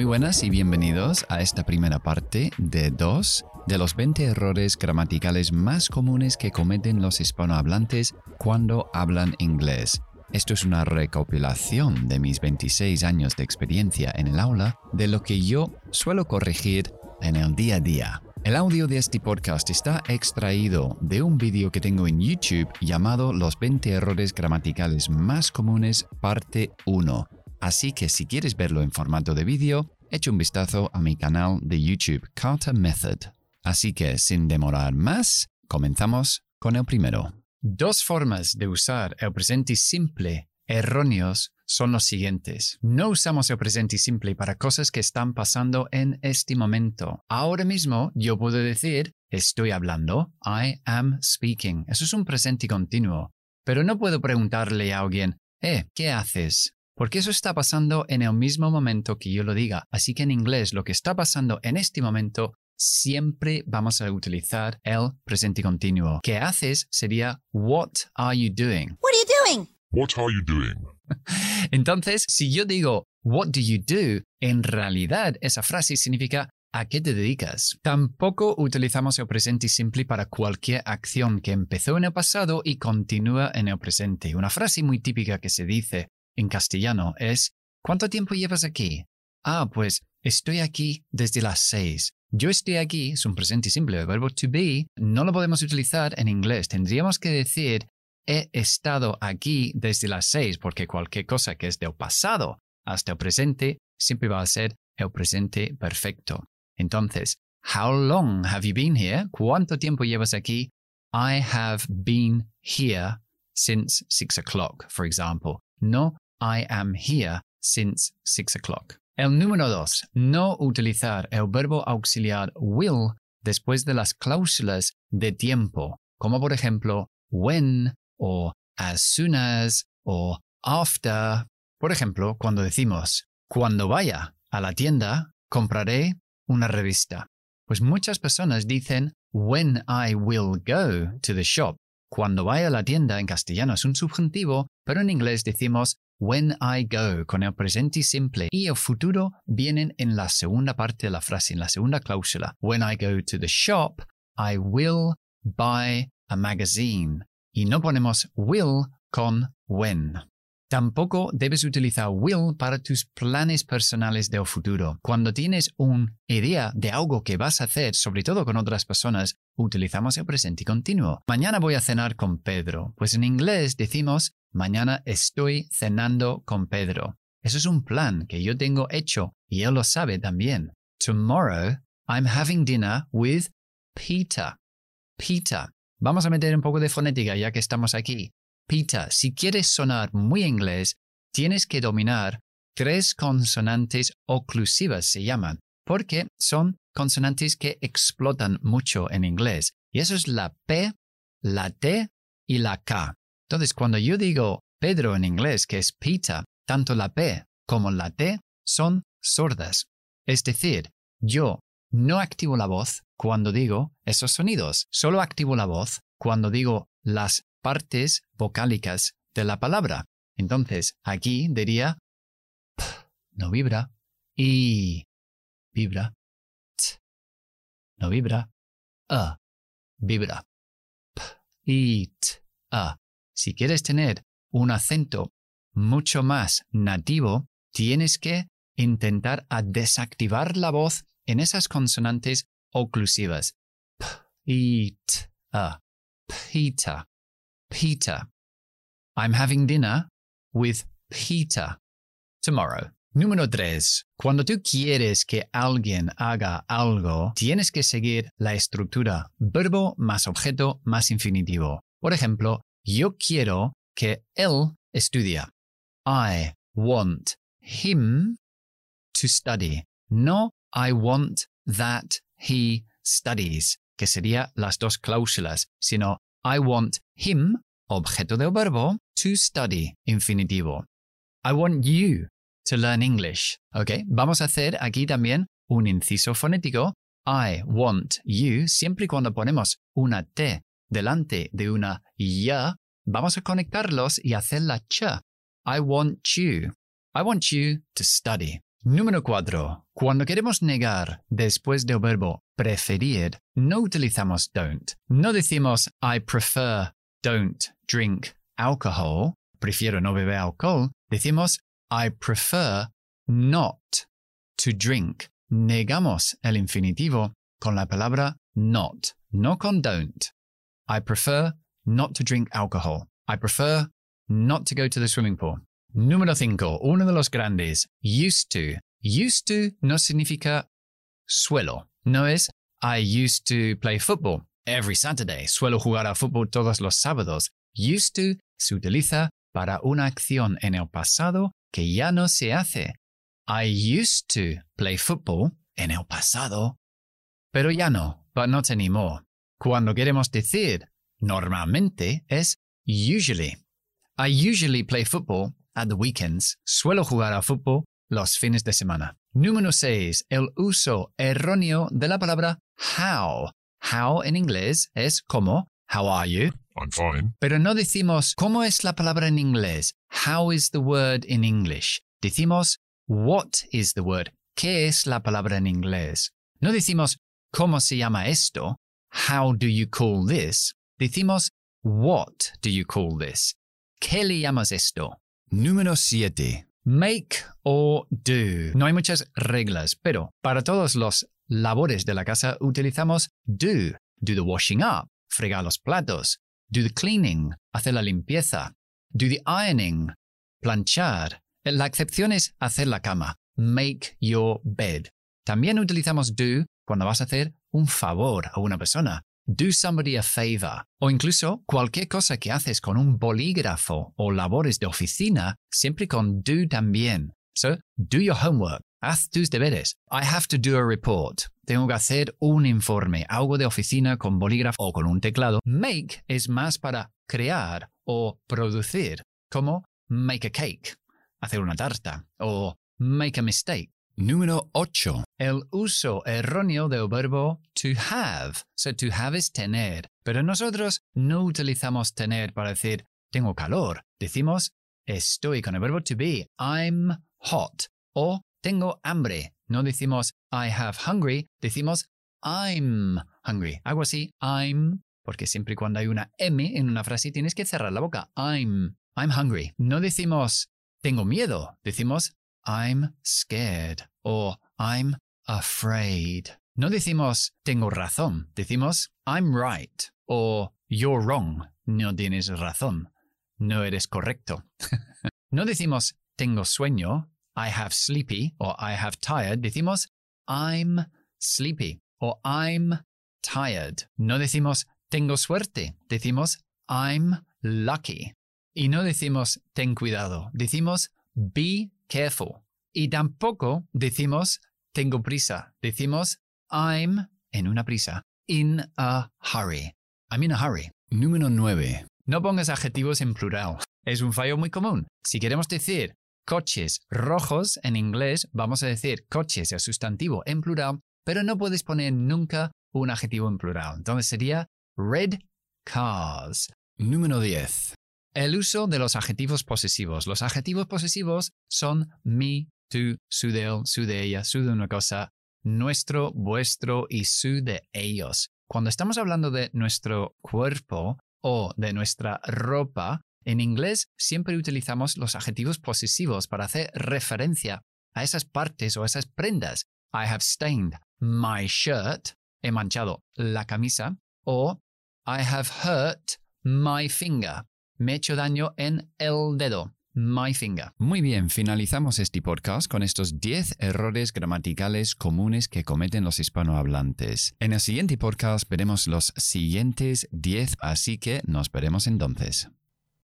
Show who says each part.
Speaker 1: Muy buenas y bienvenidos a esta primera parte de dos de los 20 errores gramaticales más comunes que cometen los hispanohablantes cuando hablan inglés. Esto es una recopilación de mis 26 años de experiencia en el aula de lo que yo suelo corregir en el día a día. El audio de este podcast está extraído de un vídeo que tengo en YouTube llamado Los 20 errores gramaticales más comunes, parte 1. Así que si quieres verlo en formato de vídeo, echa un vistazo a mi canal de YouTube, Carter Method. Así que sin demorar más, comenzamos con el primero. Dos formas de usar el presente simple erróneos son los siguientes. No usamos el presente simple para cosas que están pasando en este momento. Ahora mismo yo puedo decir estoy hablando, I am speaking. Eso es un presente continuo. Pero no puedo preguntarle a alguien, eh, ¿qué haces? Porque eso está pasando en el mismo momento que yo lo diga. Así que en inglés lo que está pasando en este momento siempre vamos a utilizar el presente continuo. ¿Qué haces? Sería What are you doing?
Speaker 2: What are you doing?
Speaker 3: What are you doing?
Speaker 1: Entonces, si yo digo What do you do? En realidad esa frase significa ¿A qué te dedicas? Tampoco utilizamos el presente simple para cualquier acción que empezó en el pasado y continúa en el presente. Una frase muy típica que se dice en castellano es ¿Cuánto tiempo llevas aquí? Ah, pues estoy aquí desde las seis. Yo estoy aquí es un presente simple. El verbo to be no lo podemos utilizar en inglés. Tendríamos que decir he estado aquí desde las seis, porque cualquier cosa que es del pasado hasta el presente siempre va a ser el presente perfecto. Entonces, how long have you been here? ¿Cuánto tiempo llevas aquí? I have been here since six o'clock, for example. No, I am here since six o'clock. El número dos, no utilizar el verbo auxiliar will después de las cláusulas de tiempo, como por ejemplo when o as soon as o after. Por ejemplo, cuando decimos cuando vaya a la tienda, compraré una revista. Pues muchas personas dicen when I will go to the shop. Cuando vaya a la tienda en castellano es un subjuntivo, pero en inglés decimos when I go con el presente simple y el futuro vienen en la segunda parte de la frase, en la segunda cláusula. When I go to the shop, I will buy a magazine. Y no ponemos will con when. Tampoco debes utilizar will para tus planes personales del futuro. Cuando tienes una idea de algo que vas a hacer, sobre todo con otras personas, utilizamos el presente continuo. Mañana voy a cenar con Pedro. Pues en inglés decimos mañana estoy cenando con Pedro. Eso es un plan que yo tengo hecho y él lo sabe también. Tomorrow I'm having dinner with Peter. Peter. Vamos a meter un poco de fonética ya que estamos aquí. Peter, si quieres sonar muy inglés, tienes que dominar tres consonantes oclusivas, se llaman, porque son consonantes que explotan mucho en inglés. Y eso es la P, la T y la K. Entonces, cuando yo digo Pedro en inglés, que es Peter, tanto la P como la T son sordas. Es decir, yo no activo la voz cuando digo esos sonidos, solo activo la voz cuando digo las partes vocálicas de la palabra. Entonces, aquí diría p, no vibra, y vibra, t, no vibra, a, vibra, p, y t, a. Si quieres tener un acento mucho más nativo, tienes que intentar a desactivar la voz en esas consonantes oclusivas. P, y t, a. Peter. Peter. I'm having dinner with Peter tomorrow. Número 3. Cuando tú quieres que alguien haga algo, tienes que seguir la estructura verbo más objeto más infinitivo. Por ejemplo, yo quiero que él estudie. I want him to study. No, I want that he studies, que sería las dos cláusulas, sino I want him, objeto del verbo, to study, infinitivo. I want you to learn English. Ok, vamos a hacer aquí también un inciso fonético. I want you, siempre y cuando ponemos una T delante de una ya, vamos a conectarlos y hacer la ch. I want you. I want you to study. Número 4. Cuando queremos negar después del verbo preferir, no utilizamos don't. No decimos I prefer don't drink alcohol, prefiero no beber alcohol. Decimos I prefer not to drink. Negamos el infinitivo con la palabra not, no con don't. I prefer not to drink alcohol. I prefer not to go to the swimming pool. Número 5. Uno de los grandes. Used to. Used to no significa suelo. No es I used to play football every Saturday. Suelo jugar a fútbol todos los sábados. Used to se utiliza para una acción en el pasado que ya no se hace. I used to play football en el pasado, pero ya no, but not anymore. Cuando queremos decir normalmente es usually. I usually play football at the weekends. Suelo jugar a fútbol los fines de semana. Número 6. El uso erróneo de la palabra how. How en inglés es como How are you?
Speaker 2: I'm fine.
Speaker 1: Pero no decimos cómo es la palabra en inglés. How is the word in English? Decimos what is the word. ¿Qué es la palabra en inglés? No decimos cómo se llama esto. How do you call this? Decimos what do you call this? ¿Qué le llamas esto? Número 7. Make or do. No hay muchas reglas, pero para todos los labores de la casa utilizamos do. Do the washing up, fregar los platos. Do the cleaning, hacer la limpieza. Do the ironing, planchar. La excepción es hacer la cama. Make your bed. También utilizamos do cuando vas a hacer un favor a una persona. Do somebody a favor. O incluso cualquier cosa que haces con un bolígrafo o labores de oficina, siempre con do también. So, do your homework. Haz tus deberes. I have to do a report. Tengo que hacer un informe, algo de oficina con bolígrafo o con un teclado. Make es más para crear o producir, como make a cake, hacer una tarta, o make a mistake. Número 8. El uso erróneo del verbo to have. So to have es tener. Pero nosotros no utilizamos tener para decir tengo calor. Decimos estoy con el verbo to be. I'm hot. O tengo hambre. No decimos I have hungry. Decimos I'm hungry. Algo así. I'm. Porque siempre cuando hay una M en una frase tienes que cerrar la boca. I'm. I'm hungry. No decimos tengo miedo. Decimos I'm scared o I'm afraid. No decimos tengo razón, decimos I'm right o you're wrong. No tienes razón. No eres correcto. no decimos tengo sueño, I have sleepy o I have tired. Decimos I'm sleepy o I'm tired. No decimos tengo suerte, decimos I'm lucky. Y no decimos ten cuidado, decimos be careful. Y tampoco decimos tengo prisa, decimos I'm en una prisa, in a hurry. I'm in a hurry. Número 9. No pongas adjetivos en plural. Es un fallo muy común. Si queremos decir coches rojos en inglés, vamos a decir coches, el sustantivo en plural, pero no puedes poner nunca un adjetivo en plural. Entonces sería red cars. Número 10. El uso de los adjetivos posesivos. Los adjetivos posesivos son mi, tú, su de él, su de ella, su de una cosa, nuestro, vuestro y su de ellos. Cuando estamos hablando de nuestro cuerpo o de nuestra ropa, en inglés siempre utilizamos los adjetivos posesivos para hacer referencia a esas partes o a esas prendas. I have stained my shirt, he manchado la camisa, o I have hurt my finger, me he hecho daño en el dedo. My finger. Muy bien, finalizamos este podcast con estos 10 errores gramaticales comunes que cometen los hispanohablantes. En el siguiente podcast veremos los siguientes 10, así que nos veremos entonces.